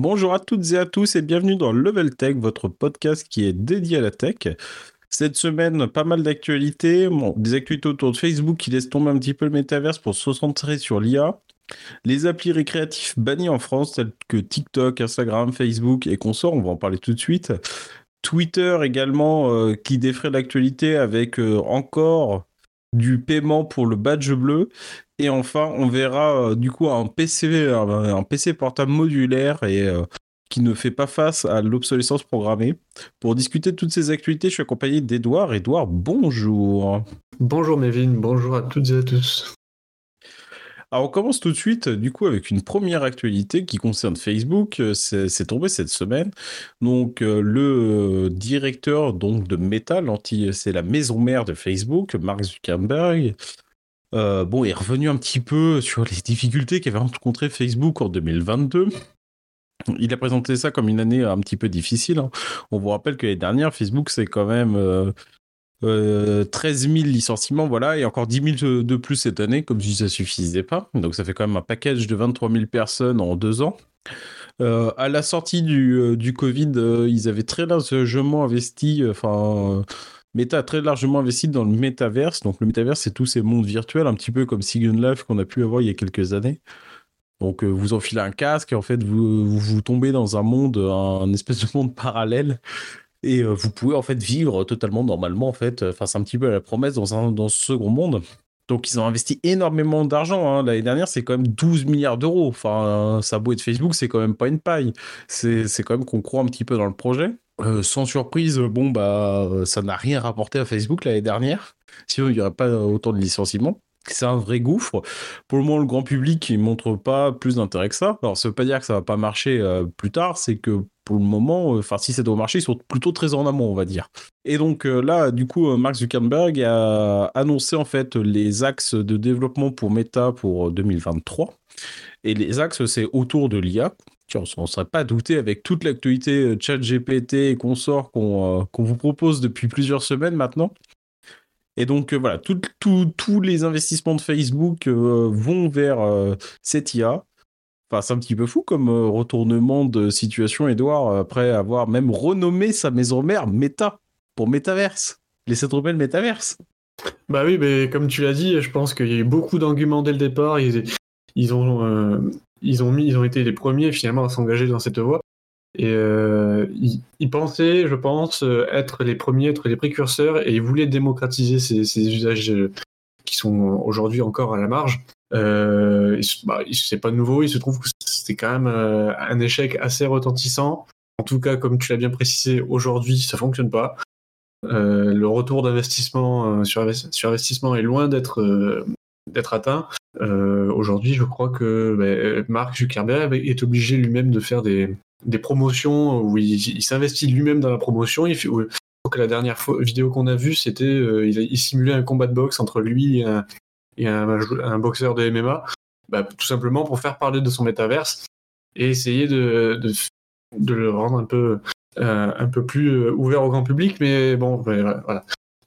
Bonjour à toutes et à tous et bienvenue dans Level Tech, votre podcast qui est dédié à la tech. Cette semaine, pas mal d'actualités, des actualités autour de Facebook qui laissent tomber un petit peu le métaverse pour se concentrer sur l'IA, les applis récréatifs bannis en France tels que TikTok, Instagram, Facebook et consorts, on va en parler tout de suite. Twitter également euh, qui défraie l'actualité avec euh, encore du paiement pour le badge bleu. Et enfin, on verra euh, du coup un PC, un, PC portable modulaire et euh, qui ne fait pas face à l'obsolescence programmée. Pour discuter de toutes ces actualités, je suis accompagné d'Edouard. Edouard, bonjour. Bonjour Mévin, bonjour à toutes et à tous. Alors on commence tout de suite du coup avec une première actualité qui concerne Facebook. C'est tombé cette semaine. Donc euh, le directeur donc de Meta, c'est la maison mère de Facebook, Mark Zuckerberg. Euh, bon, est revenu un petit peu sur les difficultés qu'avait rencontré Facebook en 2022. Il a présenté ça comme une année un petit peu difficile. Hein. On vous rappelle que l'année dernière, Facebook, c'est quand même euh, 13 000 licenciements, voilà, et encore 10 000 de plus cette année, comme si ça suffisait pas. Donc ça fait quand même un package de 23 000 personnes en deux ans. Euh, à la sortie du, euh, du Covid, euh, ils avaient très largement investi, enfin, Meta a très largement investi dans le métaverse. Donc le métaverse, c'est tous ces mondes virtuels, un petit peu comme Second Life qu'on a pu avoir il y a quelques années. Donc vous enfilez un casque et en fait vous, vous, vous tombez dans un monde, un espèce de monde parallèle et euh, vous pouvez en fait vivre totalement normalement en fait. Enfin, c'est un petit peu la promesse dans, ce second monde. Donc ils ont investi énormément d'argent. Hein. L'année dernière, c'est quand même 12 milliards d'euros. Enfin, ça beau être Facebook, c'est quand même pas une paille. C'est quand même qu'on croit un petit peu dans le projet. Euh, sans surprise, bon bah ça n'a rien rapporté à Facebook l'année dernière. Sinon, il n'y aurait pas autant de licenciements. C'est un vrai gouffre. Pour le moment, le grand public, il montre pas plus d'intérêt que ça. Alors, ça veut pas dire que ça va pas marcher euh, plus tard, c'est que pour le moment, euh, enfin, si ça doit marcher, ils sont plutôt très en amont, on va dire. Et donc euh, là, du coup, Mark Zuckerberg a annoncé en fait les axes de développement pour Meta pour 2023. Et les axes, c'est autour de l'IA. On ne serait pas douté avec toute l'actualité chat GPT et consorts qu'on vous propose depuis plusieurs semaines maintenant. Et donc voilà, tous les investissements de Facebook vont vers cette IA. Enfin, c'est un petit peu fou comme euh, retournement de situation, Edouard, après avoir même renommé sa maison mère Meta pour Metaverse. Laissez tomber le Metaverse. Bah oui, mais comme tu l'as dit, je pense qu'il y a eu beaucoup d'arguments dès le départ. Ils, ont, euh, ils, ont mis, ils ont été les premiers finalement à s'engager dans cette voie. Et euh, ils, pensaient, je pense, être les premiers, être les précurseurs, et ils voulaient démocratiser ces usages qui sont aujourd'hui encore à la marge. Euh, bah, c'est pas nouveau, il se trouve que c'est quand même euh, un échec assez retentissant. En tout cas, comme tu l'as bien précisé, aujourd'hui, ça fonctionne pas. Euh, le retour d'investissement sur, investissement est loin d'être atteint. aujourd'hui, je crois que ben, Mark Zuckerberg est obligé lui-même de faire des, promotions où il, s'investit lui-même dans la promotion. Que la dernière vidéo qu'on a vue, c'était il, il, simulait un combat de boxe entre lui et un, boxeur de MMA, bah, tout simplement pour faire parler de son métaverse et essayer de, le rendre un peu, euh, plus euh, ouvert au grand public. Mais bon, voilà.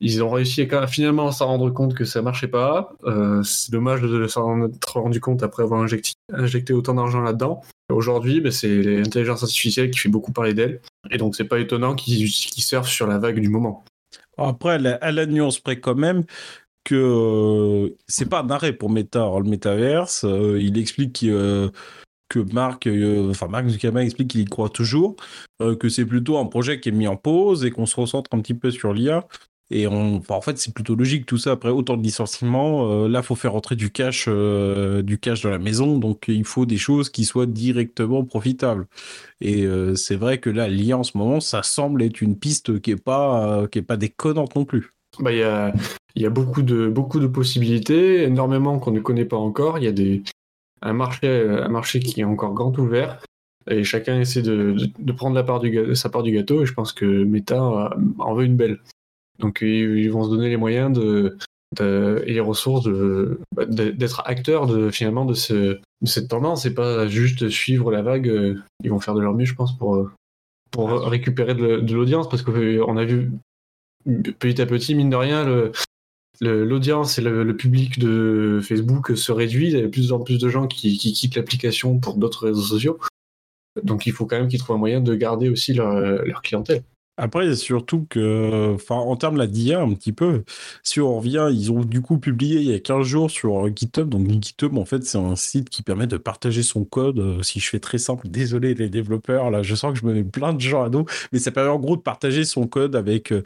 Ils ont réussi finalement à s'en rendre compte que ça marchait pas. Euh, c'est dommage de s'en être rendu compte après avoir injecté autant d'argent là-dedans. Aujourd'hui, bah, c'est l'intelligence artificielle qui fait beaucoup parler d'elle. Et donc, c'est pas étonnant qu'ils surfent sur la vague du moment. Après, à la nuance près quand même, que euh, c'est pas un arrêt pour Meta, le métaverse. Euh, il explique euh, que Marc, enfin Mark Zuckerberg explique qu'il y croit toujours, que c'est plutôt un projet qui est mis en pause et qu'on se recentre un petit peu sur l'IA. Et on, en fait, c'est plutôt logique tout ça. Après autant de licenciements, là, faut faire rentrer du cash, du cash dans la maison. Donc, il faut des choses qui soient directement profitables. Et c'est vrai que là, l'IA en ce moment, ça semble être une piste qui est pas, qui est pas déconnante non plus. Bah, il y a, y a beaucoup, de, beaucoup de possibilités, énormément qu'on ne connaît pas encore. Il y a des, un, marché, un marché qui est encore grand ouvert et chacun essaie de, de, prendre la part du, sa part du gâteau et je pense que Meta en veut une belle. Donc ils vont se donner les moyens de, de et les ressources bah, d'être acteurs de, finalement de, ce, de cette tendance et pas juste suivre la vague. Ils vont faire de leur mieux, je pense, pour, pour récupérer de l'audience parce qu'on a vu petit à petit, mine de rien, l'audience et le, public de Facebook se réduit. Il y a de plus en plus de gens qui, quittent l'application pour d'autres réseaux sociaux. Donc il faut quand même qu'ils trouvent un moyen de garder aussi leur, leur clientèle. Après, surtout que, enfin, en termes de d'IA, un petit peu, si on revient, ils ont du coup publié il y a 15 jours sur GitHub. Donc, GitHub, en fait, c'est un site qui permet de partager son code. Euh, si je fais très simple, désolé les développeurs, là, je sens que je me mets plein de gens à dos, mais ça permet en gros de partager son code avec, euh,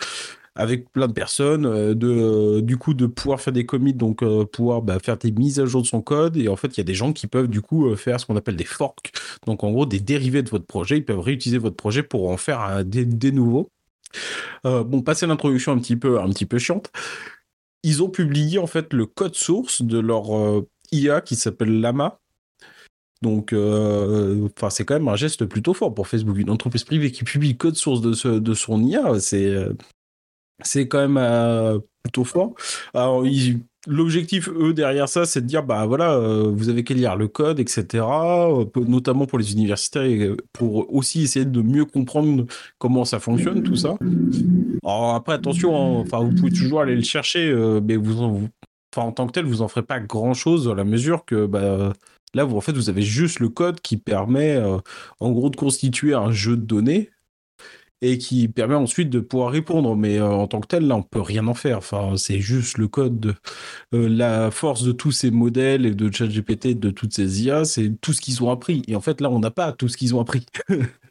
avec plein de personnes, euh, de, euh, du coup de pouvoir faire des commits, donc euh, pouvoir bah, faire des mises à jour de son code. Et en fait, il y a des gens qui peuvent du coup faire ce qu'on appelle des forks, donc en gros des dérivés de votre projet. Ils peuvent réutiliser votre projet pour en faire des, nouveaux. bon, passer l'introduction un petit peu, un petit peu chiante. Ils ont publié en fait le code source de leur IA qui s'appelle Lama, donc, enfin, c'est quand même un geste plutôt fort pour Facebook. Une entreprise privée qui publie le code source de, de son IA, c'est c'est quand même euh, plutôt fort. Alors, l'objectif, eux, derrière ça, c'est de dire, bah voilà, euh, vous avez qu'à lire le code, etc., euh, notamment pour les universitaires, pour aussi essayer de mieux comprendre comment ça fonctionne, tout ça. Alors après, attention, hein, vous pouvez toujours aller le chercher, mais vous, en, en tant que tel, vous en ferez pas grand-chose à la mesure que, bah, là, vous, en fait, vous avez juste le code qui permet, en gros, de constituer un jeu de données et qui permet ensuite de pouvoir répondre. Mais euh, en tant que tel, là, on peut rien en faire. Enfin, c'est juste le code. De, euh, la force de tous ces modèles et de ChatGPT, de toutes ces IA, c'est tout ce qu'ils ont appris. Et en fait, là, on n'a pas tout ce qu'ils ont appris.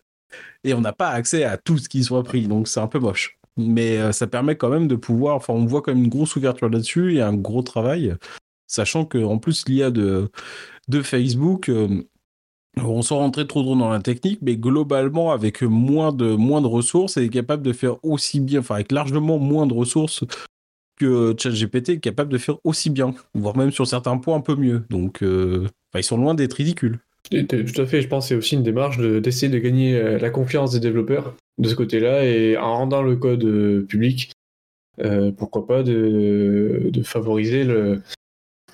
et on n'a pas accès à tout ce qu'ils ont appris. Donc, c'est un peu moche. Mais euh, ça permet quand même de pouvoir. Enfin, on voit quand même une grosse ouverture là-dessus et un gros travail. Sachant qu'en plus, l'IA de Facebook on s'en rentrer trop dans la technique, mais globalement, avec moins de, moins de ressources, elle est capable de faire aussi bien, enfin avec largement moins de ressources que ChatGPT est capable de faire aussi bien, voire même sur certains points un peu mieux. Donc, euh, ils sont loin d'être ridicules. Tout à fait, je pense que c'est aussi une démarche d'essayer de, gagner euh, la confiance des développeurs de ce côté-là et en rendant le code euh, public, pourquoi pas de favoriser le,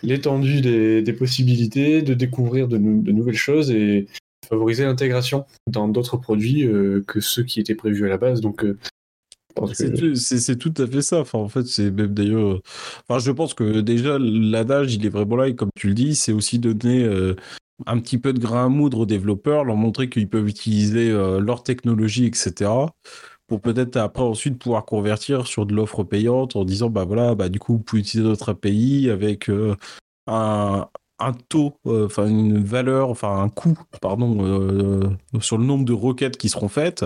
l'étendue des, possibilités, de découvrir de, nouvelles choses et favoriser l'intégration dans d'autres produits euh, que ceux qui étaient prévus à la base. Donc, euh, c'est tout à fait ça. Enfin, en fait, c'est même d'ailleurs. Enfin, je pense que déjà l'adage, il est vraiment là et comme tu le dis, c'est aussi donner euh, un petit peu de grain à moudre aux développeurs, leur montrer qu'ils peuvent utiliser leur technologie, etc pour peut-être après ensuite pouvoir convertir sur de l'offre payante en disant bah voilà bah du coup vous pouvez utiliser notre API avec euh, un, taux euh, enfin une valeur enfin un coût pardon euh, sur le nombre de requêtes qui seront faites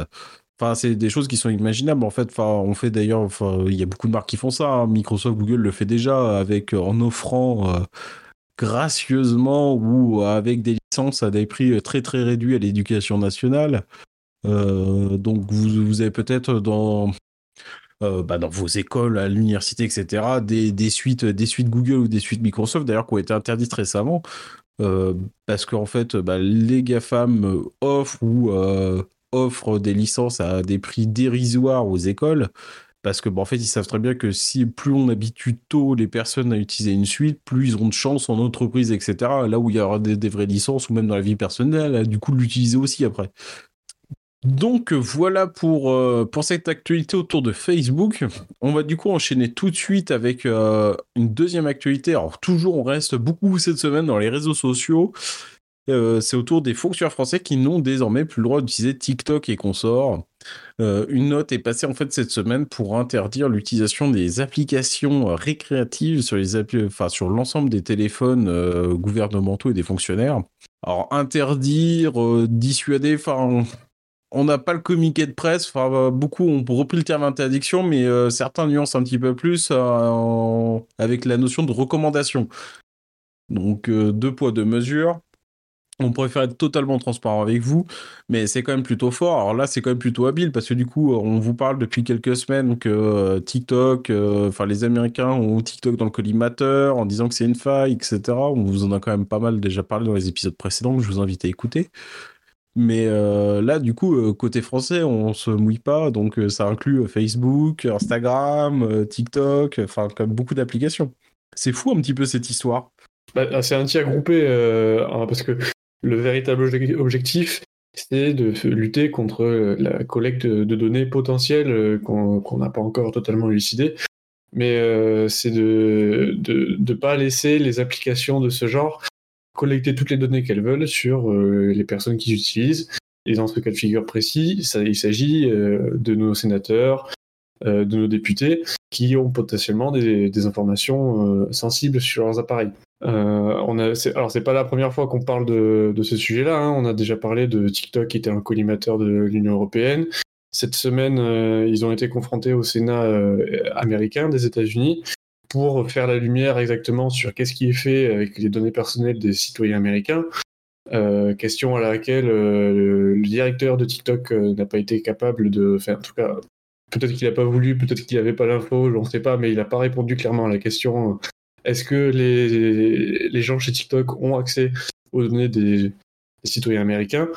Enfin, c'est des choses qui sont imaginables en fait. On fait d'ailleurs, il y a beaucoup de marques qui font ça. Hein. Microsoft, Google le fait déjà avec en offrant gracieusement ou avec des licences à des prix très très réduits à l'éducation nationale. Euh, donc vous, avez peut-être dans euh, bah, dans vos écoles, à l'université, etc., des, suites, des suites Google ou des suites Microsoft, d'ailleurs, qui ont été interdites récemment, euh, parce qu'en fait, bah, les GAFAM offrent ou offrent des licences à des prix dérisoires aux écoles, parce que, bah, en fait, ils savent très bien que si plus on habitue tôt les personnes à utiliser une suite, plus ils auront de chance en entreprise, etc., là où il y aura des, des vraies licences, ou même dans la vie personnelle, du coup, l'utiliser aussi après. Donc voilà pour, euh, pour cette actualité autour de Facebook. On va du coup enchaîner tout de suite avec euh, une deuxième actualité. Alors toujours on reste beaucoup cette semaine dans les réseaux sociaux. Euh, c'est autour des fonctionnaires français qui n'ont désormais plus le droit d'utiliser TikTok et consorts. une note est passée en fait cette semaine pour interdire l'utilisation des applications récréatives sur les l'ensemble des téléphones gouvernementaux et des fonctionnaires. Alors interdire, dissuader, enfin on n'a pas le communiqué de presse. Euh, beaucoup ont repris le terme interdiction, mais euh, certains nuancent un petit peu plus euh, avec la notion de recommandation. Donc, deux poids, deux mesures. On préfère être totalement transparent avec vous, mais c'est quand même plutôt fort. Alors là, c'est quand même plutôt habile parce que du coup, on vous parle depuis quelques semaines que TikTok, enfin les Américains ont TikTok dans le collimateur en disant que c'est une faille, etc. On vous en a quand même pas mal déjà parlé dans les épisodes précédents que je vous invite à écouter. Mais euh, là, du coup, euh, côté français, on se mouille pas, donc euh, ça inclut Facebook, Instagram, TikTok, enfin, comme beaucoup d'applications. C'est fou un petit peu cette histoire. Bah, c'est un tir groupé, hein, parce que le véritable objectif, c'est de lutter contre la collecte de données potentielles qu'on n'a pas encore totalement élucidées. Mais c'est de ne pas laisser les applications de ce genre collecter toutes les données qu'elles veulent sur euh, les personnes qui utilisent Et dans ce cas de figure précis, il s'agit de nos sénateurs, de nos députés, qui ont potentiellement des, informations sensibles sur leurs appareils. Euh, on a, alors pas la première fois qu'on parle de, ce sujet-là. Hein. On a déjà parlé de TikTok qui était un collimateur de l'Union européenne. Cette semaine, euh, ils ont été confrontés au Sénat euh, américain des États-Unis pour faire la lumière exactement sur qu'est-ce qui est fait avec les données personnelles des citoyens américains. question à laquelle le directeur de TikTok n'a pas été capable de faire, en tout cas, peut-être qu'il n'a pas voulu, peut-être qu'il n'avait pas l'info, je ne sais pas, mais il n'a pas répondu clairement à la question est-ce que les, les, gens chez TikTok ont accès aux données des, citoyens américains?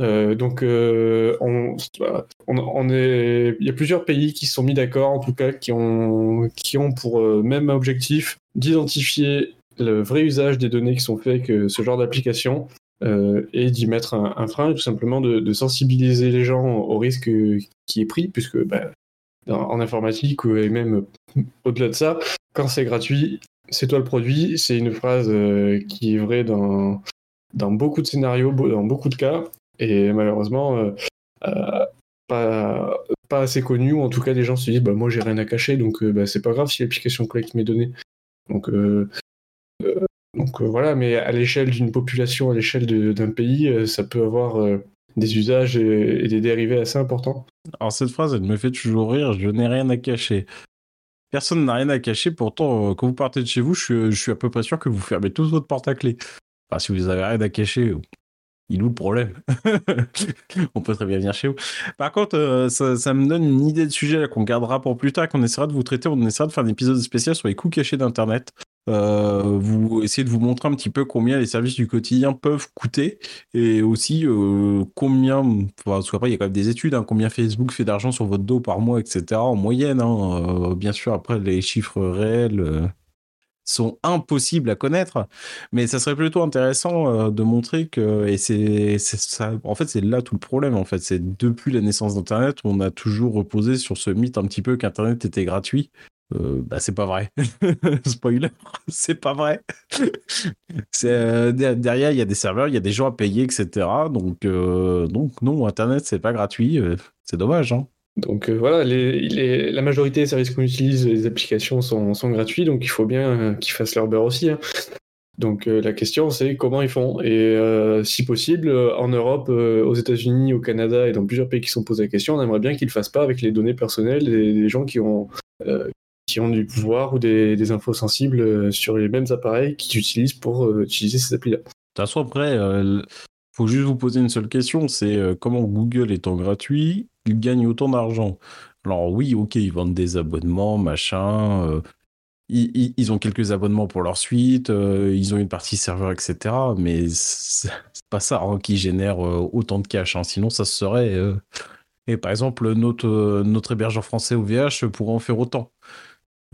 Euh, donc, euh, on, est, il y a plusieurs pays qui sont mis d'accord, en tout cas, qui ont, qui ont pour euh, même objectif d'identifier le vrai usage des données qui sont faits avec ce genre d'application et d'y mettre un, frein, tout simplement de, sensibiliser les gens au risque qui est pris, puisque bah, en informatique et même au-delà de ça, quand c'est gratuit, c'est toi le produit. C'est une phrase qui est vraie dans beaucoup de scénarios, dans beaucoup de cas, et malheureusement euh, euh, pas, assez connu, ou en tout cas des gens se disent bah, moi j'ai rien à cacher, donc bah, c'est pas grave si l'application collecte mes données. Donc, voilà, mais à l'échelle d'une population, à l'échelle d'un pays, ça peut avoir des usages et, des dérivés assez importants. Alors cette phrase, elle me fait toujours rire, je n'ai rien à cacher. Personne n'a rien à cacher, pourtant, euh, quand vous partez de chez vous, je, suis à peu près sûr que vous fermez tous votre porte à clé. Enfin, si vous avez rien à cacher, il où le problème? On peut très bien venir chez vous. Par contre, euh, ça, me donne une idée de sujet qu'on gardera pour plus tard, qu'on essaiera de vous traiter. On essaiera de faire un épisode spécial sur les coûts cachés d'Internet. Euh, vous essayez de vous montrer un petit peu combien les services du quotidien peuvent coûter et aussi euh, combien, enfin, parce qu'après il y a quand même des études, hein, combien Facebook fait d'argent sur votre dos par mois, etc. En moyenne, hein, bien sûr. Après les chiffres réels sont impossibles à connaître, mais ça serait plutôt intéressant de montrer que et c'est ça. En fait, c'est là tout le problème. En fait, c'est depuis la naissance d'Internet, on a toujours reposé sur ce mythe un petit peu qu'Internet était gratuit euh, bah, c'est pas vrai. Spoiler, c'est pas vrai. Euh, derrière, il y a des serveurs, il y a des gens à payer, etc. Donc, euh, donc non, Internet, c'est pas gratuit. c'est dommage. Hein. Donc voilà, les, la majorité des services qu'on utilise, les applications sont, gratuits, donc il faut bien qu'ils fassent leur beurre aussi. Hein. Donc la question c'est comment ils font et si possible en Europe, aux États-Unis, au Canada et dans plusieurs pays qui sont posés la question, on aimerait bien qu'ils le fassent pas avec les données personnelles des, gens qui ont du pouvoir ou des, infos sensibles euh, sur les mêmes appareils qu'ils utilisent pour euh, utiliser ces applis-là. De toute façon, après, euh, faut juste vous poser une seule question, c'est comment Google étant gratuit, il gagne autant d'argent Alors oui, ok, ils vendent des abonnements, machin, ils, ont quelques abonnements pour leur suite, ils ont une partie serveur, etc. Mais c'est pas ça hein, qui génère autant de cash, hein. sinon ça serait... Et par exemple, notre, hébergeur français OVH pourrait en faire autant.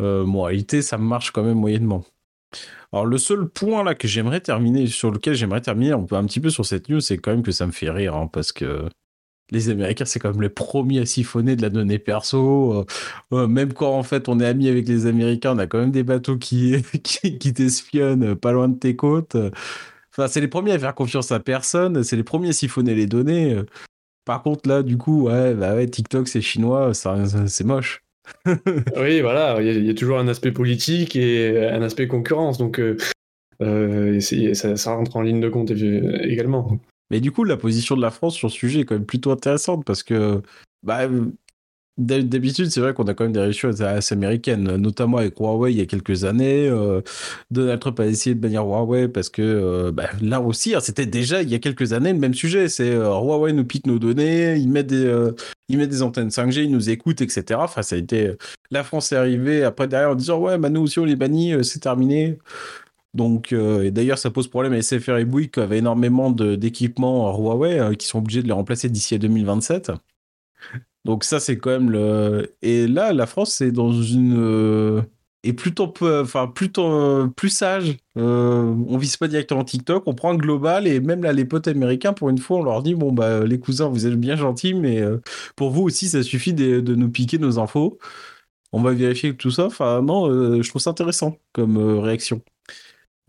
Euh, moralité, ça marche quand même moyennement. Alors le seul point là que j'aimerais terminer, sur lequel j'aimerais terminer un, un petit peu sur cette news, c'est quand même que ça me fait rire, hein, parce que les Américains, c'est quand même les premiers à siphonner de la donnée perso. Euh, euh, même quand en fait on est amis avec les Américains, on a quand même des bateaux qui, qui, t'espionnent pas loin de tes côtes. Enfin, c'est les premiers à faire confiance à personne, c'est les premiers à siphonner les données. Par contre, là, du coup, ouais, bah TikTok, c'est chinois, c'est moche. oui, voilà, il y, a toujours un aspect politique et un aspect concurrence, donc euh, euh, ça, rentre en ligne de compte également. Mais du coup, la position de la France sur ce sujet est quand même plutôt intéressante parce que bah, D'habitude, c'est vrai qu'on a quand même des réactions assez américaines, notamment avec Huawei il y a quelques années. Euh, Donald Trump a essayé de bannir Huawei parce que euh, bah, là aussi, hein, c'était déjà il y a quelques années le même sujet. C'est euh, Huawei nous pique nos données, ils mettent des, ils mettent des antennes 5G, ils nous écoutent, etc. Enfin, ça a été. La France est arrivée après derrière en disant ouais, bah nous aussi on les bannit, c'est terminé. Donc, et d'ailleurs, ça pose problème à SFR et Bouygues qui avaient énormément d'équipements Huawei qui sont obligés de les remplacer d'ici à 2027. Donc ça, c'est quand même le. Et là, la France, c'est dans une euh, est plutôt enfin plutôt euh, plus sage. Euh, on vise pas directement TikTok, on prend un global et même là les potes américains pour une fois on leur dit bon bah les cousins vous êtes bien gentils mais pour vous aussi ça suffit de, nous piquer nos infos. On va vérifier tout ça. Non, je trouve ça intéressant comme réaction.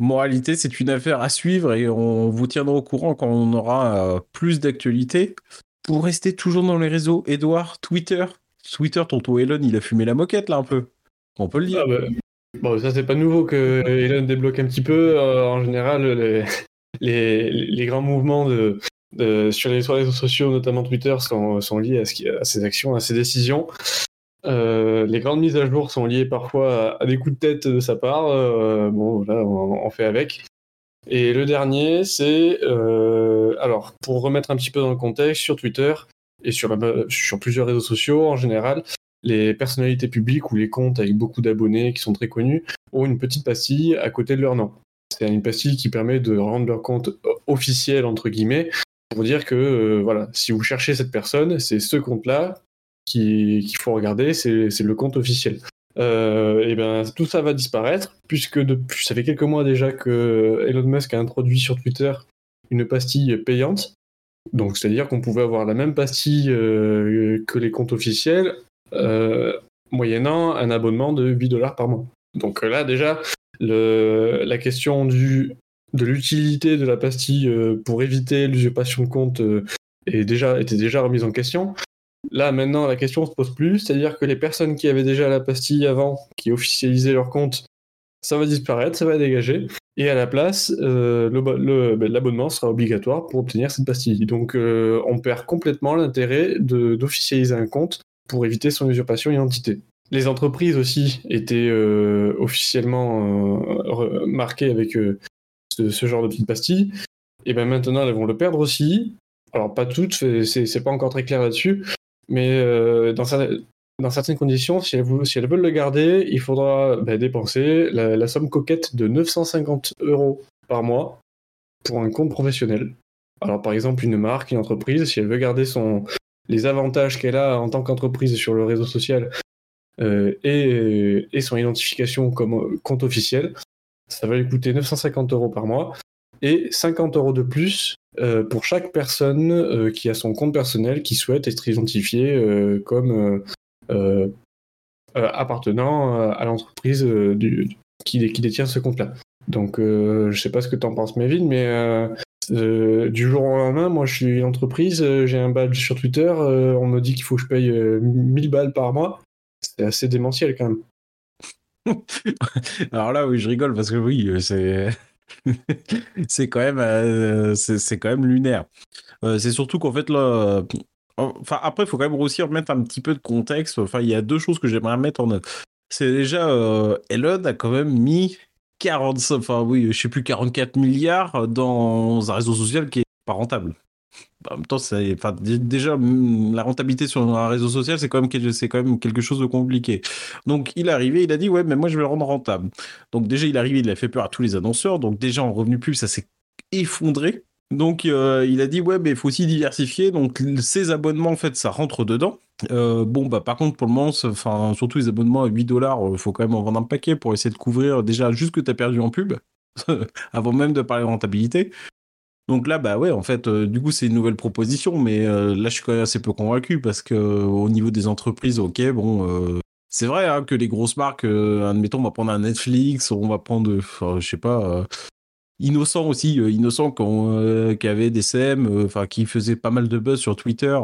Moralité, c'est une affaire à suivre et on vous tiendra au courant quand on aura plus d'actualités. Pour rester toujours dans les réseaux, Edouard, Twitter. Twitter, tonton Elon, il a fumé la moquette là un peu. On peut le dire. Ah bah, bon, ça c'est pas nouveau que Elon débloque un petit peu. en général, les, grands mouvements sur les réseaux sociaux, notamment Twitter, sont, liés à, à, ses actions, à ses décisions. Euh, les grandes mises à jour sont liées parfois à, des coups de tête de sa part. Euh, bon, là, on, fait avec. Et le dernier, c'est euh, alors pour remettre un petit peu dans le contexte sur Twitter et sur, sur plusieurs réseaux sociaux en général, les personnalités publiques ou les comptes avec beaucoup d'abonnés qui sont très connus ont une petite pastille à côté de leur nom. C'est une pastille qui permet de rendre leur compte officiel entre guillemets pour dire que voilà, si vous cherchez cette personne, c'est ce compte-là qu'il faut regarder, c'est le compte officiel. Euh, et ben tout ça va disparaître puisque depuis, ça fait quelques mois déjà que Elon Musk a introduit sur Twitter une pastille payante. Donc c'est-à-dire qu'on pouvait avoir la même pastille euh, que les comptes officiels euh, moyennant un abonnement de 8 dollars par mois. Donc là déjà la question de l'utilité de la pastille pour éviter l'usurpation de compte est déjà, était déjà remise en question. Là, maintenant, la question se pose plus, c'est-à-dire que les personnes qui avaient déjà la pastille avant, qui officialisaient leur compte, ça va disparaître, ça va dégager. Et à la place, euh, ben, l'abonnement sera obligatoire pour obtenir cette pastille. Donc, euh, on perd complètement l'intérêt d'officialiser un compte pour éviter son usurpation d'identité. Les entreprises aussi étaient euh, officiellement marquées avec ce, ce, genre de petites pastilles. Et bien maintenant, elles vont le perdre aussi. Alors, pas toutes, c'est pas encore très clair là-dessus. Mais euh, dans, certaines conditions, si elles, veulent le garder, il faudra bah, dépenser la, somme coquette de 950 euros par mois pour un compte professionnel. Alors par exemple, une marque, une entreprise, si elle veut garder son, les avantages qu'elle a en tant qu'entreprise sur le réseau social euh, et, et, son identification comme compte officiel, ça va lui coûter 950 euros par mois et 50 euros de plus euh, pour chaque personne euh, qui a son compte personnel qui souhaite être identifiée euh, comme appartenant à l'entreprise qui, détient ce compte-là. Donc, je sais pas ce que tu en penses, Mévin, mais du jour au lendemain, moi je suis entreprise, j'ai un badge sur Twitter, on me dit qu'il faut que je paye 1000 balles par mois. C'est assez démentiel quand même. Alors là, oui, je rigole parce que oui, c'est c'est quand même, euh, c'est quand même lunaire. Euh, c'est surtout qu'en fait là, euh, enfin après, il faut quand même aussi remettre un petit peu de contexte. Enfin, il y a deux choses que j'aimerais mettre en note. C'est déjà, Elon a quand même mis 40, enfin oui, je sais plus 44 milliards dans un réseau social qui est pas rentable en même temps, déjà, la rentabilité sur un réseau social, c'est quand, même, quelque chose de compliqué. Donc, il est arrivé, il a dit, ouais, mais moi, je vais le rendre rentable. Donc, déjà, il est arrivé, il a fait peur à tous les annonceurs. Donc, déjà, en revenu pub, ça s'est effondré. Donc, euh, il a dit, ouais, mais il faut aussi diversifier. Donc, ces abonnements, en fait, ça rentre dedans. Euh, bon, bah, par contre, pour le moment, surtout les abonnements à 8 dollars, il faut quand même en vendre un paquet pour essayer de couvrir déjà juste que tu as perdu en pub, avant même de parler de rentabilité. Donc là, bah ouais, en fait, euh, du coup, c'est une nouvelle proposition, mais euh, là, je suis quand même assez peu convaincu parce que au niveau des entreprises, ok, bon, euh, c'est vrai hein, que les grosses marques, admettons, on va prendre un Netflix, on va prendre, je sais pas, Innocent aussi, Innocent qui avait des CM, enfin, qui faisait pas mal de buzz sur Twitter.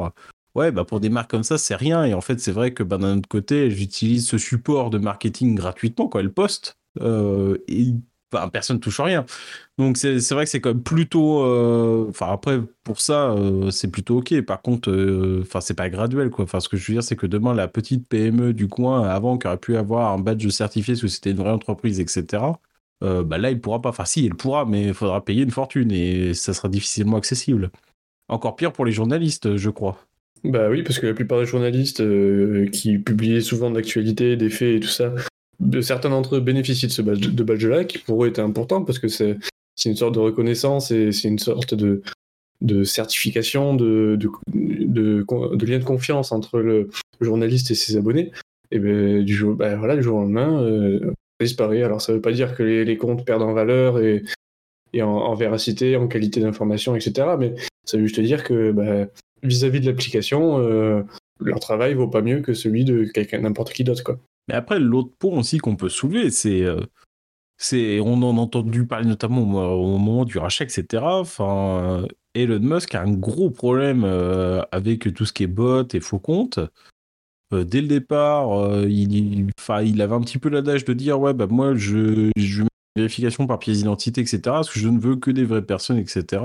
Ouais, bah pour des marques comme ça, c'est rien. Et en fait, c'est vrai que bah, d'un autre côté, j'utilise ce support de marketing gratuitement, quand elle poste. et enfin, personne touche rien. Donc c'est vrai que c'est quand même plutôt. Euh, enfin après pour ça euh, c'est plutôt ok. Par contre, euh, c'est pas graduel quoi. Enfin ce que je veux dire c'est que demain la petite PME du coin avant qui aurait pu avoir un badge certifié parce que c'était une vraie entreprise etc. bah là il pourra pas. Enfin si il pourra mais il faudra payer une fortune et ça sera difficilement accessible. Encore pire pour les journalistes je crois. Bah oui parce que la plupart des journalistes qui publiaient souvent de l'actualité, des faits et tout ça certains d'entre eux bénéficient de ce badge, de badge-là, qui pour eux était important parce que c'est une sorte de reconnaissance et c'est une sorte de, de certification, de, de, de, lien de confiance entre le journaliste et ses abonnés. Et ben, du, jour, ben, voilà, du jour au lendemain, euh, ça disparaît. Alors ça ne veut pas dire que les, comptes perdent en valeur et, et en, véracité, en qualité d'information, etc. Mais ça veut juste dire que ben, vis-à-vis de l'application, euh, leur travail vaut pas mieux que celui de n'importe qui d'autre. quoi. Mais après, l'autre point aussi qu'on peut soulever, c'est euh, c'est, on en a entendu parler notamment au, moment du rachat, etc. Enfin, Elon Musk a un gros problème avec tout ce qui est bot et faux comptes. dès le départ, il, il avait un petit peu l'adage de dire ouais bah moi je, je mets une vérification par pièce d'identité etc parce que je ne veux que des vraies personnes etc.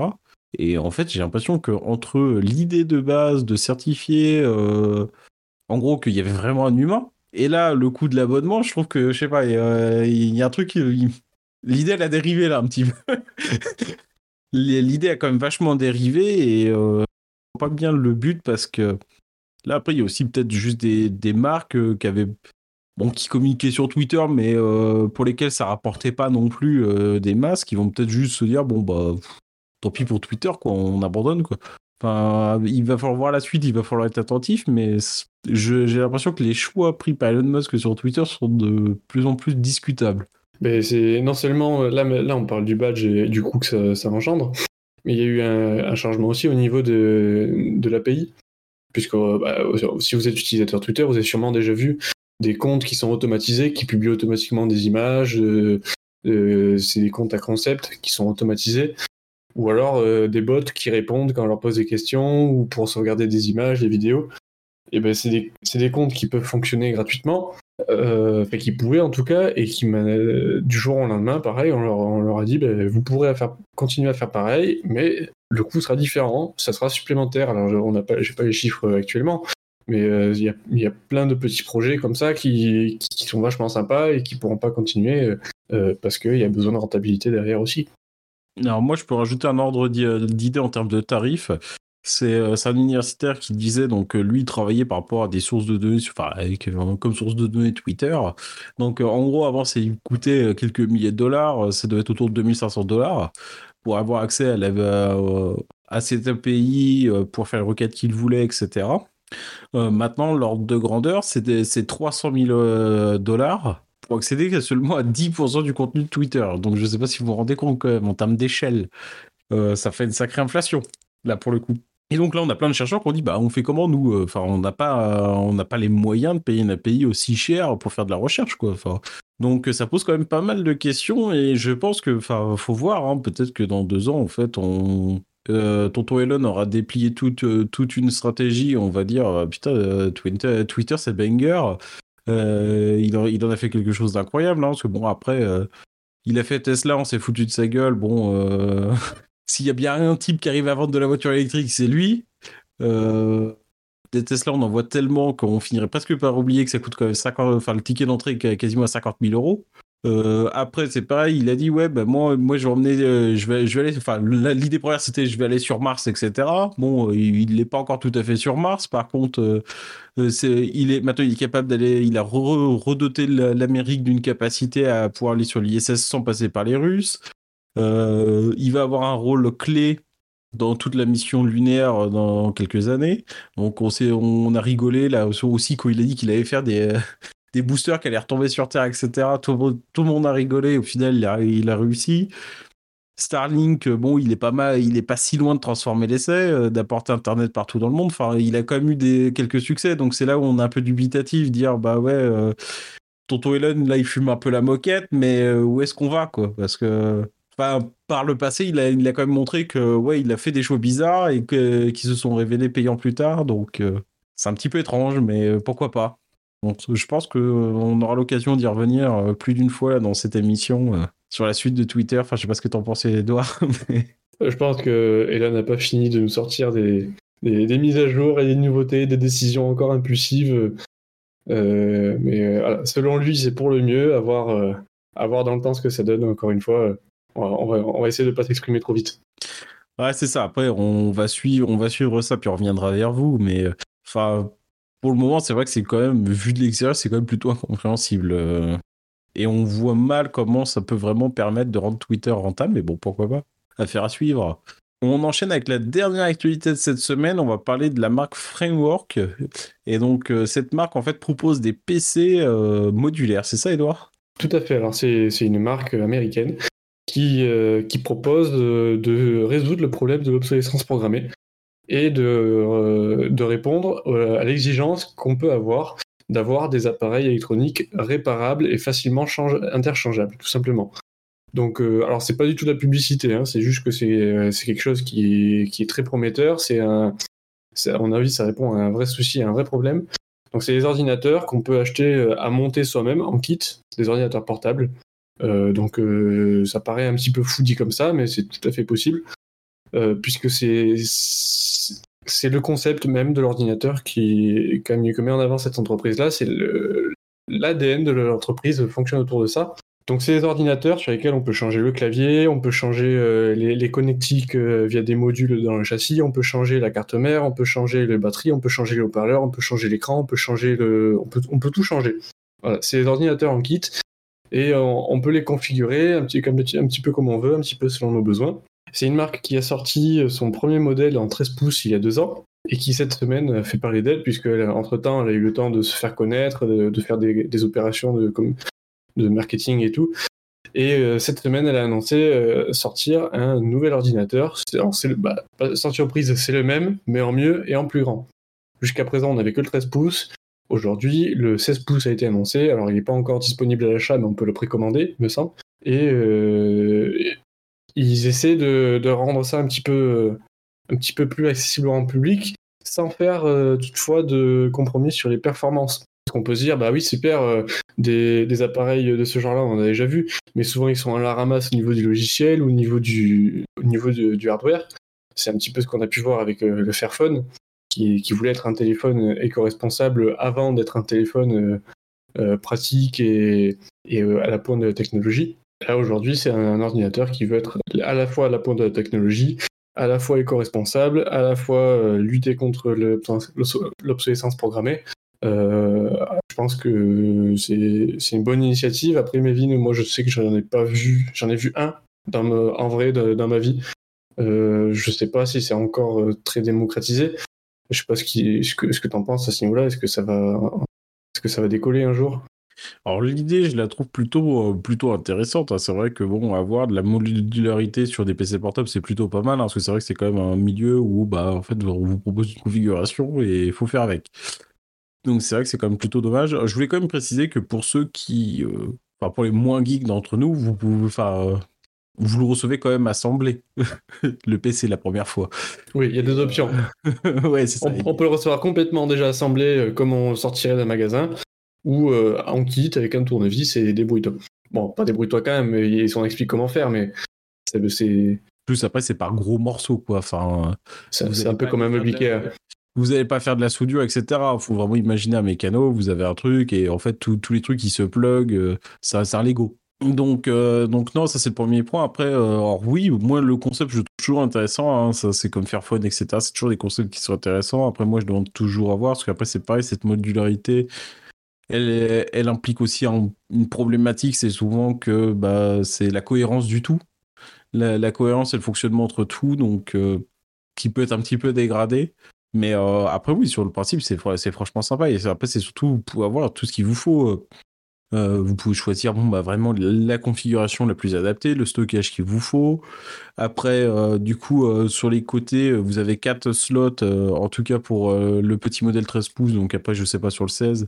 Et en fait, j'ai l'impression que entre l'idée de base de certifier, euh, en gros, qu'il y avait vraiment un humain, et là, le coût de l'abonnement, je trouve que, je sais pas, il y, a un truc. L'idée, elle a dérivé là un petit peu. L'idée a quand même vachement dérivé et euh, pas bien le but parce que là, après, il y a aussi peut-être juste des, des marques euh, qui avaient. Bon, qui communiquaient sur Twitter, mais euh, pour lesquelles ça rapportait pas non plus des masses, qui vont peut-être juste se dire bon bah tant pis pour Twitter, quoi, on abandonne, quoi. Enfin, il va falloir voir la suite, il va falloir être attentif, mais j'ai l'impression que les choix pris par Elon Musk sur Twitter sont de plus en plus discutables. C'est non seulement là, là on parle du badge et du coup que ça, engendre, mais il y a eu un, changement aussi au niveau de, l'API, puisque bah, si vous êtes utilisateur Twitter, vous avez sûrement déjà vu des comptes qui sont automatisés, qui publient automatiquement des images. Euh, euh, c'est des comptes à concept qui sont automatisés ou alors euh, des bots qui répondent quand on leur pose des questions ou pour sauvegarder des images, des vidéos. Et ben c'est des, des, comptes qui peuvent fonctionner gratuitement, euh, qui pouvaient en tout cas, et qui du jour au lendemain, pareil, on leur, on leur a dit ben, vous pourrez continuer à faire pareil, mais le coût sera différent, ça sera supplémentaire. Alors on n'a pas, j'ai pas les chiffres actuellement, mais euh, il y, a, plein de petits projets comme ça qui, sont vachement sympas et qui pourront pas continuer euh, parce qu'il y a besoin de rentabilité derrière aussi. Alors moi, je peux rajouter un ordre d'idée en termes de tarifs. C'est euh, un universitaire qui disait donc lui il travaillait par rapport à des sources de données, enfin avec, euh, comme source de données Twitter. Donc euh, en gros avant ça coûtait quelques milliers de dollars, ça devait être autour de 2500 dollars pour avoir accès à, la, à cet API pour faire les requêtes qu'il voulait, etc. maintenant l'ordre de grandeur c'est 300 000 dollars pour accéder seulement à 10% du contenu de Twitter. Donc je ne sais pas si vous vous rendez compte quand même, en termes d'échelle, euh, ça fait une sacrée inflation, là pour le coup. Et donc là, on a plein de chercheurs qui ont dit, bah, on fait comment nous euh, Enfin, on n'a pas, n'a pas les moyens de payer un API aussi cher pour faire de la recherche, quoi. Donc ça pose quand même pas mal de questions et je pense que, faut voir. Hein, peut-être que dans deux ans, en fait, on, euh, Tonton Elon aura déplié toute, toute une stratégie, on va dire, putain, Twitter, Twitter c'est banger, euh, il, en, a fait quelque chose d'incroyable, hein, parce que bon, après, euh, il a fait Tesla, on s'est foutu de sa gueule. Bon, euh, s'il y a bien un type qui arrive à vendre de la voiture électrique, c'est lui. des Tesla, on en voit tellement qu'on finirait presque par oublier que ça coûte quand même 50, enfin, le ticket d'entrée est quasiment à 50 000 euros. Euh, après, c'est pareil, il a dit ouais, bah, moi, moi, je vais emmener, euh, je vais, je vais aller. Enfin, l'idée première c'était je vais aller sur Mars, etc. Bon, euh, il n'est pas encore tout à fait sur Mars. Par contre, c'est, il est maintenant, il est capable d'aller. Il a redoté l'Amérique d'une capacité à pouvoir aller sur l'ISS sans passer par les Russes. il va avoir un rôle clé dans toute la mission lunaire dans quelques années. Donc on, on a rigolé là aussi quand il a dit qu'il allait faire des, des boosters qui allaient retomber sur Terre, etc. Tout, le monde a rigolé. Au final, il a, réussi. Starlink, bon, il est pas mal, il est pas si loin de transformer l'essai, euh, d'apporter Internet partout dans le monde. Enfin, il a quand même eu quelques succès, donc c'est là où on est un peu dubitatif, dire bah ouais, euh, Tonton Elon, là, il fume un peu la moquette, mais euh, où est-ce qu'on va, quoi? Parce que, par le passé, il a, il a quand même montré que ouais, il a fait des choix bizarres et que, qui se sont révélés payants plus tard, donc c'est un petit peu étrange, mais pourquoi pas? Je pense qu'on aura l'occasion d'y revenir euh, plus d'une fois dans cette émission euh, sur la suite de Twitter. Enfin, je sais pas ce que t'en pensais, Edouard. Euh, je pense que Ella n'a pas fini de nous sortir des, des, mises à jour et des nouveautés, des décisions encore impulsives. mais selon lui, c'est pour le mieux. À voir, dans le temps ce que ça donne. Encore une fois, on va, on va, essayer de ne pas s'exprimer trop vite. Ouais, c'est ça. Après, on va suivre, on va suivre ça, puis on reviendra vers vous. Mais enfin, pour le moment, c'est vrai que c'est quand même, vu de l'extérieur, c'est quand même plutôt incompréhensible. Euh. Et on voit mal comment ça peut vraiment permettre de rendre Twitter rentable, mais bon, pourquoi pas Affaire à suivre. On enchaîne avec la dernière actualité de cette semaine. On va parler de la marque Framework. Et donc, euh, cette marque, en fait, propose des PC euh, modulaires. C'est ça, Edouard Tout à fait. Alors, c'est une marque américaine qui, qui propose de résoudre le problème de l'obsolescence programmée et de, euh, répondre euh, à l'exigence qu'on peut avoir d'avoir des appareils électroniques réparables et facilement interchangeables, tout simplement. Donc, euh, alors c'est pas du tout de la publicité, hein, c'est juste que c'est quelque chose qui est, qui est très prometteur. C'est un, à mon avis, ça répond à un vrai souci, à un vrai problème. Donc, c'est des ordinateurs qu'on peut acheter à monter soi-même en kit, des ordinateurs portables. donc, ça paraît un petit peu fou dit comme ça, mais c'est tout à fait possible. puisque c'est c'est le concept même de l'ordinateur qui, met en avant cette entreprise-là. C'est l'ADN de l'entreprise fonctionne autour de ça. Donc c'est des ordinateurs sur lesquels on peut changer le clavier, on peut changer euh, les, connectiques euh, via des modules dans le châssis, on peut changer la carte mère, on peut changer les batteries, on peut changer les haut-parleurs, on peut changer l'écran, on peut changer le, on peut, on peut tout changer. Voilà, c'est des ordinateurs en kit et on, peut les configurer un un petit peu comme on veut, un petit peu selon nos besoins. C'est une marque qui a sorti son premier modèle en 13 pouces il y a deux ans et qui cette semaine fait parler d'elle puisque entre temps elle a eu le temps de se faire connaître, de, faire des, opérations de, marketing et tout. Et euh, cette semaine, elle a annoncé euh, sortir un nouvel ordinateur. Bah, sans surprise, c'est le même, mais en mieux et en plus grand. Jusqu'à présent, on n'avait que le 13 pouces. Aujourd'hui, le 16 pouces a été annoncé. Alors, il n'est pas encore disponible à l'achat, mais on peut le précommander, me semble. Et, euh, ils essaient de, rendre ça un petit peu, peu plus accessible en public, sans faire euh, toutefois de compromis sur les performances. Parce qu'on peut se dire, bah oui, super, euh, des, appareils de ce genre-là, on en a déjà vu, mais souvent ils sont à la ramasse au niveau du logiciel ou au niveau du, niveau du hardware. C'est un petit peu ce qu'on a pu voir avec euh, le Fairphone, qui, voulait être un téléphone éco-responsable avant d'être un téléphone pratique et à la pointe de la technologie. Là, aujourd'hui, c'est un, ordinateur qui veut être à la fois à la pointe de la technologie, à la fois éco-responsable, à la fois euh, lutter contre l'obsolescence programmée. Euh, je pense que c'est une bonne initiative. Après Mévin, moi je sais que j'en ai pas vu, j'en ai vu un en vrai dans, ma vie. Euh, je sais pas si c'est encore euh, très démocratisé. Je sais pas ce, qui, que, ce que tu en penses à ce niveau-là. Est-ce que est-ce que ça va décoller un jour? Alors l'idée, je la trouve plutôt, euh, plutôt intéressante. Hein. C'est vrai que bon, avoir de la modularité sur des PC portables, c'est plutôt pas mal, hein, parce que c'est vrai que c'est quand même un milieu où bah en fait on vous propose une configuration et il faut faire avec. Donc c'est vrai que c'est quand même plutôt dommage. Je voulais quand même préciser que pour ceux qui, euh, enfin pour les moins geeks d'entre nous, vous pouvez, enfin, euh, vous le recevez quand même assemblé, le PC la première fois. Oui, il y a deux options. ouais, c'est ça. On, on, peut le recevoir complètement déjà assemblé, comme on sortirait d'un magasin ou euh, en kit avec un tournevis et débrouille-toi. Bon, pas débrouille-toi quand même, ils on explique comment faire, mais c'est. Plus après, c'est par gros morceaux, quoi. Enfin, c'est un peu comme un meuble Ikea. Vous n'allez pas faire de la soudure, etc. Il faut vraiment imaginer un mécano, vous avez un truc, et en fait, tous les trucs qui se plug, euh, ça, c'est un Lego. Donc, euh, donc non, ça c'est le premier point. Après, alors oui, moi le concept je trouve toujours intéressant. Hein, ça c'est comme Fairphone, etc. C'est toujours des concepts qui sont intéressants. Après, moi je demande toujours à voir parce qu'après c'est pareil, cette modularité, elle, implique aussi une problématique, c'est souvent que bah, c'est la cohérence du tout. La, cohérence et le fonctionnement entre tout, donc euh, qui peut être un petit peu dégradé. Mais euh, après, oui, sur le principe, c'est franchement sympa. Et après, c'est surtout, vous pouvez avoir tout ce qu'il vous faut. Euh, vous pouvez choisir bah, vraiment la configuration la plus adaptée, le stockage qu'il vous faut. Après, du coup, sur les côtés, vous avez quatre slots, en tout cas pour le petit modèle 13 pouces. Donc après, je sais pas sur le 16.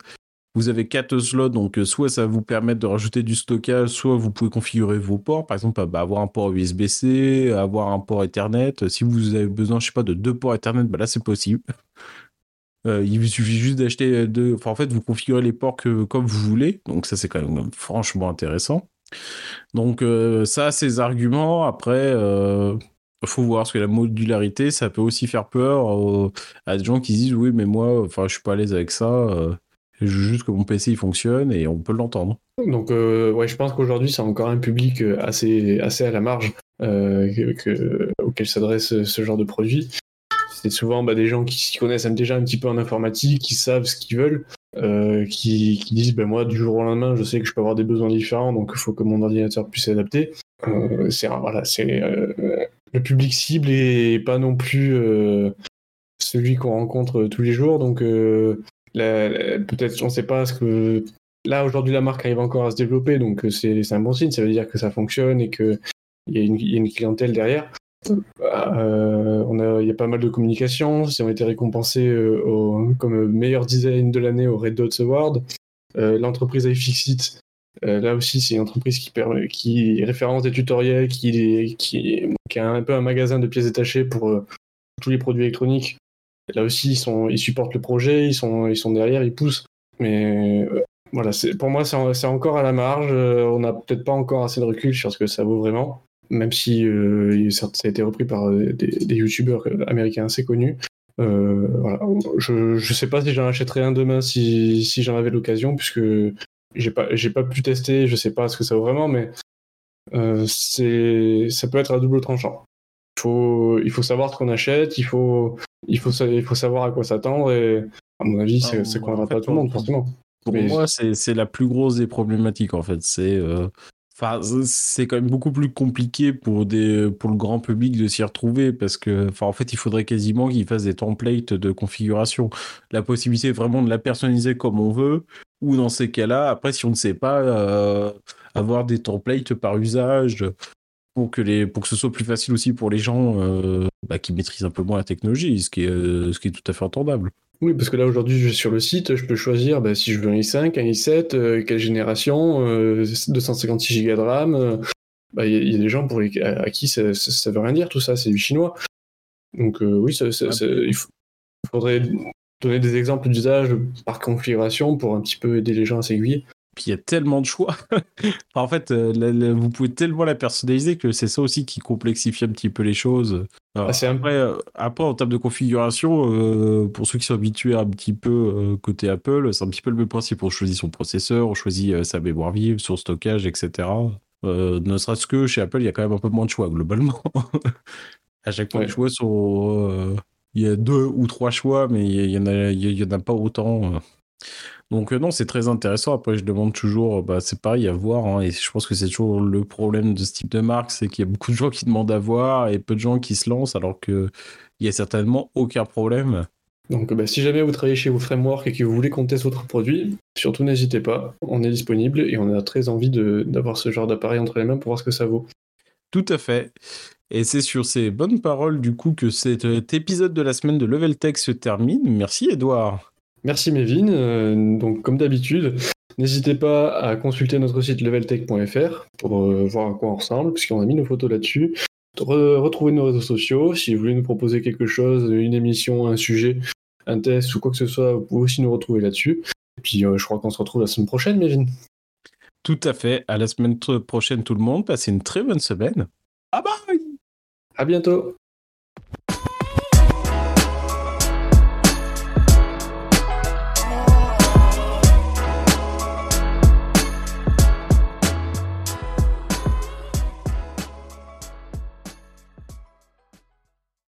Vous avez quatre slots, donc euh, soit ça vous permettre de rajouter du stockage, soit vous pouvez configurer vos ports. Par exemple, bah, avoir un port USB-C, avoir un port Ethernet. Si vous avez besoin, je sais pas, de deux ports Ethernet, bah là c'est possible. Euh, il vous suffit juste d'acheter deux. Enfin, en fait, vous configurez les ports comme vous voulez. Donc ça, c'est quand même franchement intéressant. Donc euh, ça, ces arguments. Après, il faut voir parce que la modularité, ça peut aussi faire peur à des gens qui disent oui, mais moi, enfin, je suis pas à l'aise avec ça. Juste que mon PC fonctionne et on peut l'entendre. Donc euh, ouais, je pense qu'aujourd'hui c'est encore un public euh, assez, assez à la marge euh, auquel s'adresse ce genre de produit. C'est souvent bah, des gens qui connaissent déjà un petit peu en informatique, qui savent ce qu'ils veulent, qui, disent bah, moi du jour au lendemain je sais que je peux avoir des besoins différents donc il faut que mon ordinateur puisse s'adapter. c'est voilà, le public cible et pas non plus celui qu'on rencontre tous les jours donc peut-être, on ne sait pas ce que. Là, aujourd'hui, la marque arrive encore à se développer, donc euh, c'est un bon signe. Ça veut dire que ça fonctionne et qu'il y, a une clientèle derrière. on il y a pas mal de communications. Ils ont été récompensés comme meilleur design de l'année au Red Dot Award. L'entreprise iFixit, là aussi, c'est une entreprise qui, référence des tutoriels, qui, qui, a un peu un magasin de pièces détachées pour tous les produits électroniques. Là aussi, ils, sont, ils supportent le projet, ils sont, derrière, ils poussent. Mais voilà, pour moi, c'est encore à la marge. Euh, on n'a peut-être pas encore assez de recul sur ce que ça vaut vraiment, même si euh, ça a été repris par euh, des, youtubeurs américains assez connus. voilà. Je ne sais pas si j'en achèterais un demain si, j'en avais l'occasion, puisque j'ai pas, pas pu tester, je sais pas ce que ça vaut vraiment, mais c'est ça peut être à double tranchant. Il faut, il faut savoir ce qu'on achète, il faut, il, faut, il faut savoir à quoi s'attendre, et à mon avis, ah, ça ne conviendra pas à tout le monde, forcément. Pour moi, c'est la plus grosse des problématiques, en fait. C'est euh, Enfin, c'est quand même beaucoup plus compliqué pour, des, pour le grand public de s'y retrouver parce que, enfin, en fait, il faudrait quasiment qu'ils fassent des templates de configuration. La possibilité vraiment de la personnaliser comme on veut, ou dans ces cas-là, après, si on ne sait pas, euh, avoir des templates par usage pour que, les, pour que ce soit plus facile aussi pour les gens euh, bah, qui maîtrisent un peu moins la technologie, ce qui est, ce qui est tout à fait entendable. Oui, parce que là aujourd'hui, je vais sur le site, je peux choisir bah, si je veux un i5, un i7, euh, quelle génération, 256 Go de RAM. Euh, bah, il y, a des gens pour à, qui ça, ça, veut rien dire tout ça, c'est du chinois. Donc euh, oui, il, faudrait donner des exemples d'usage par configuration pour un petit peu aider les gens à s'aiguiller. Puis il y a tellement de choix. en fait, euh, vous pouvez tellement la personnaliser que c'est ça aussi qui complexifie un petit peu les choses. Ah, après, euh, après, en termes de configuration, euh, pour ceux qui sont habitués un petit peu côté Apple, c'est un petit peu le même principe. On choisit son processeur, on choisit sa mémoire vive, son stockage, etc. ne serait-ce que chez Apple, il y a quand même un peu moins de choix globalement. à chaque fois, les choix sont. Il y a deux ou trois choix, mais il y, en en a pas autant. Donc euh, non, c'est très intéressant. Après, je demande toujours, bah, c'est pareil à voir. Hein, et je pense que c'est toujours le problème de ce type de marque, c'est qu'il y a beaucoup de gens qui demandent à voir et peu de gens qui se lancent, alors qu'il n'y a certainement aucun problème. Donc bah, si jamais vous travaillez chez vos frameworks et que vous voulez qu'on teste votre produit, surtout n'hésitez pas. On est disponible et on a très envie d'avoir ce genre d'appareil entre les mains pour voir ce que ça vaut. Tout à fait. Et c'est sur ces bonnes paroles du coup que cet épisode de la semaine de Level Tech se termine. Merci Edouard. Merci Mévin. Euh, donc comme d'habitude, n'hésitez pas à consulter notre site leveltech.fr pour euh, voir à quoi on ressemble, puisqu'on a mis nos photos là-dessus. retrouvez nos réseaux sociaux. Si vous voulez nous proposer quelque chose, une émission, un sujet, un test ou quoi que ce soit, vous pouvez aussi nous retrouver là-dessus. Et puis euh, je crois qu'on se retrouve la semaine prochaine, Mévin. Tout à fait. À la semaine prochaine, tout le monde. Passez une très bonne semaine. Bye bye À bientôt